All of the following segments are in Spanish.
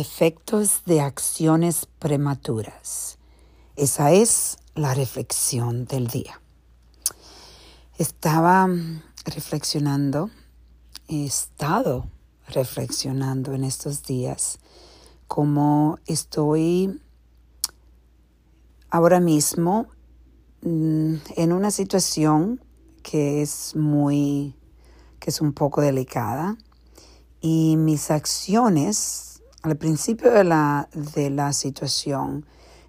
Efectos de acciones prematuras. Esa es la reflexión del día. Estaba reflexionando, he estado reflexionando en estos días cómo estoy ahora mismo mm, en una situación que es muy, que es un poco delicada y mis acciones al principio de la, de la situación,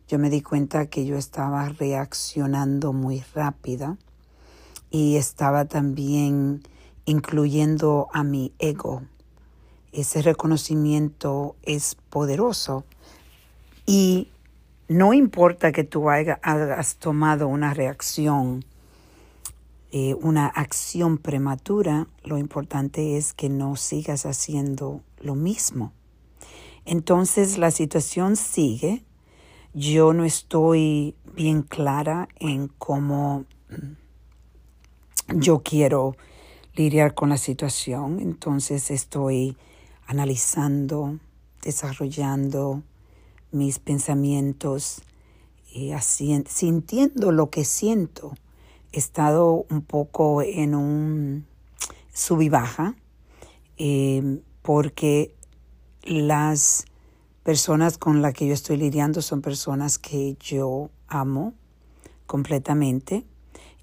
yo me di cuenta que yo estaba reaccionando muy rápida y estaba también incluyendo a mi ego. Ese reconocimiento es poderoso y no importa que tú hayas tomado una reacción, eh, una acción prematura, lo importante es que no sigas haciendo lo mismo. Entonces la situación sigue. Yo no estoy bien clara en cómo yo quiero lidiar con la situación. Entonces estoy analizando, desarrollando mis pensamientos, y sintiendo lo que siento. He estado un poco en un sub y baja eh, porque las personas con las que yo estoy lidiando son personas que yo amo completamente.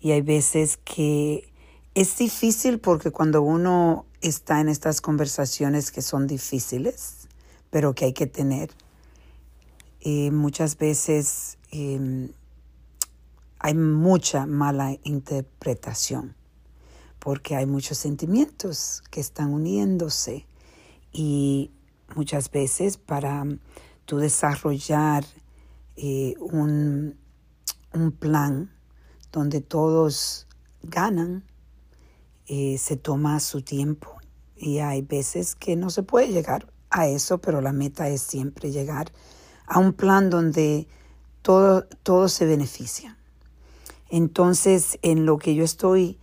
Y hay veces que es difícil porque cuando uno está en estas conversaciones que son difíciles, pero que hay que tener, eh, muchas veces em, hay mucha mala interpretación porque hay muchos sentimientos que están uniéndose y muchas veces para tú desarrollar eh, un, un, plan donde todos ganan, eh, se toma su tiempo y hay veces que no se puede llegar a eso, pero la meta es siempre llegar a un plan donde todo, todo se beneficia. Entonces, en lo que yo estoy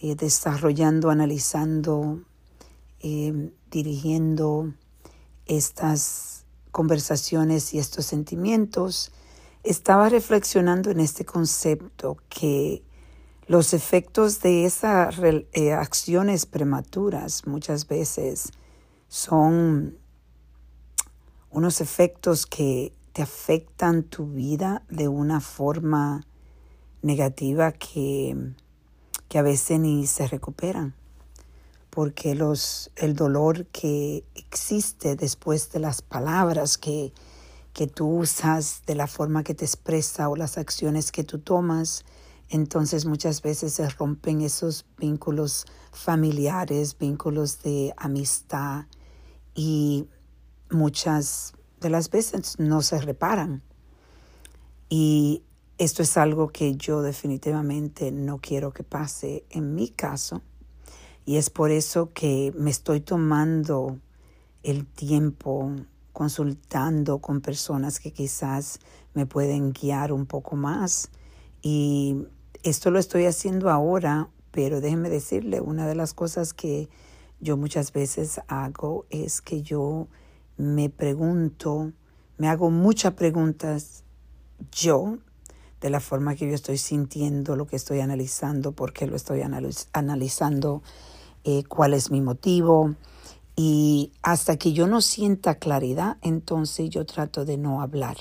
eh, desarrollando, analizando, dirigiendo, estas conversaciones y estos sentimientos, estaba reflexionando en este concepto que los efectos de esas eh, acciones prematuras muchas veces son unos efectos que te afectan tu vida de una forma negativa que, que a veces ni se recuperan porque los, el dolor que existe después de las palabras que, que tú usas, de la forma que te expresa o las acciones que tú tomas, entonces muchas veces se rompen esos vínculos familiares, vínculos de amistad y muchas de las veces no se reparan. Y esto es algo que yo definitivamente no quiero que pase en mi caso y es por eso que me estoy tomando el tiempo consultando con personas que quizás me pueden guiar un poco más. Y esto lo estoy haciendo ahora, pero déjenme decirle, una de las cosas que yo muchas veces hago es que yo me pregunto, me hago muchas preguntas yo de la forma que yo estoy sintiendo lo que estoy analizando, por qué lo estoy analizando, eh, cuál es mi motivo. Y hasta que yo no sienta claridad, entonces yo trato de no hablar.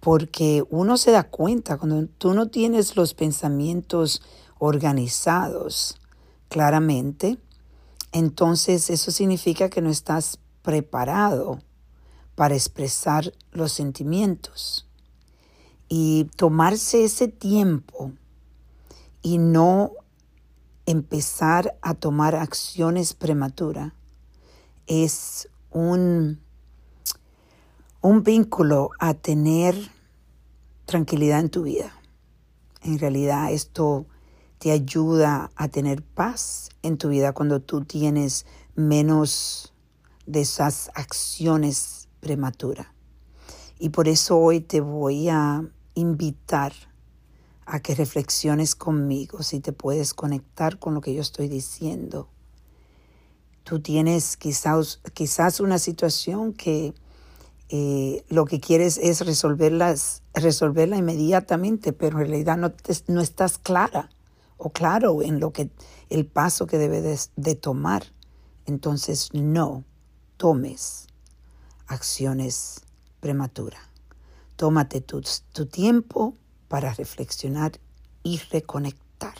Porque uno se da cuenta cuando tú no tienes los pensamientos organizados claramente, entonces eso significa que no estás preparado para expresar los sentimientos. Y tomarse ese tiempo y no empezar a tomar acciones prematuras es un, un vínculo a tener tranquilidad en tu vida. En realidad esto te ayuda a tener paz en tu vida cuando tú tienes menos de esas acciones prematuras. Y por eso hoy te voy a invitar a que reflexiones conmigo si te puedes conectar con lo que yo estoy diciendo. Tú tienes quizás, quizás una situación que eh, lo que quieres es resolverla inmediatamente, pero en realidad no, no estás clara o claro en lo que el paso que debes de, tomar. Entonces no tomes acciones prematuras. Tómate tu, tu tiempo para reflexionar y reconectar.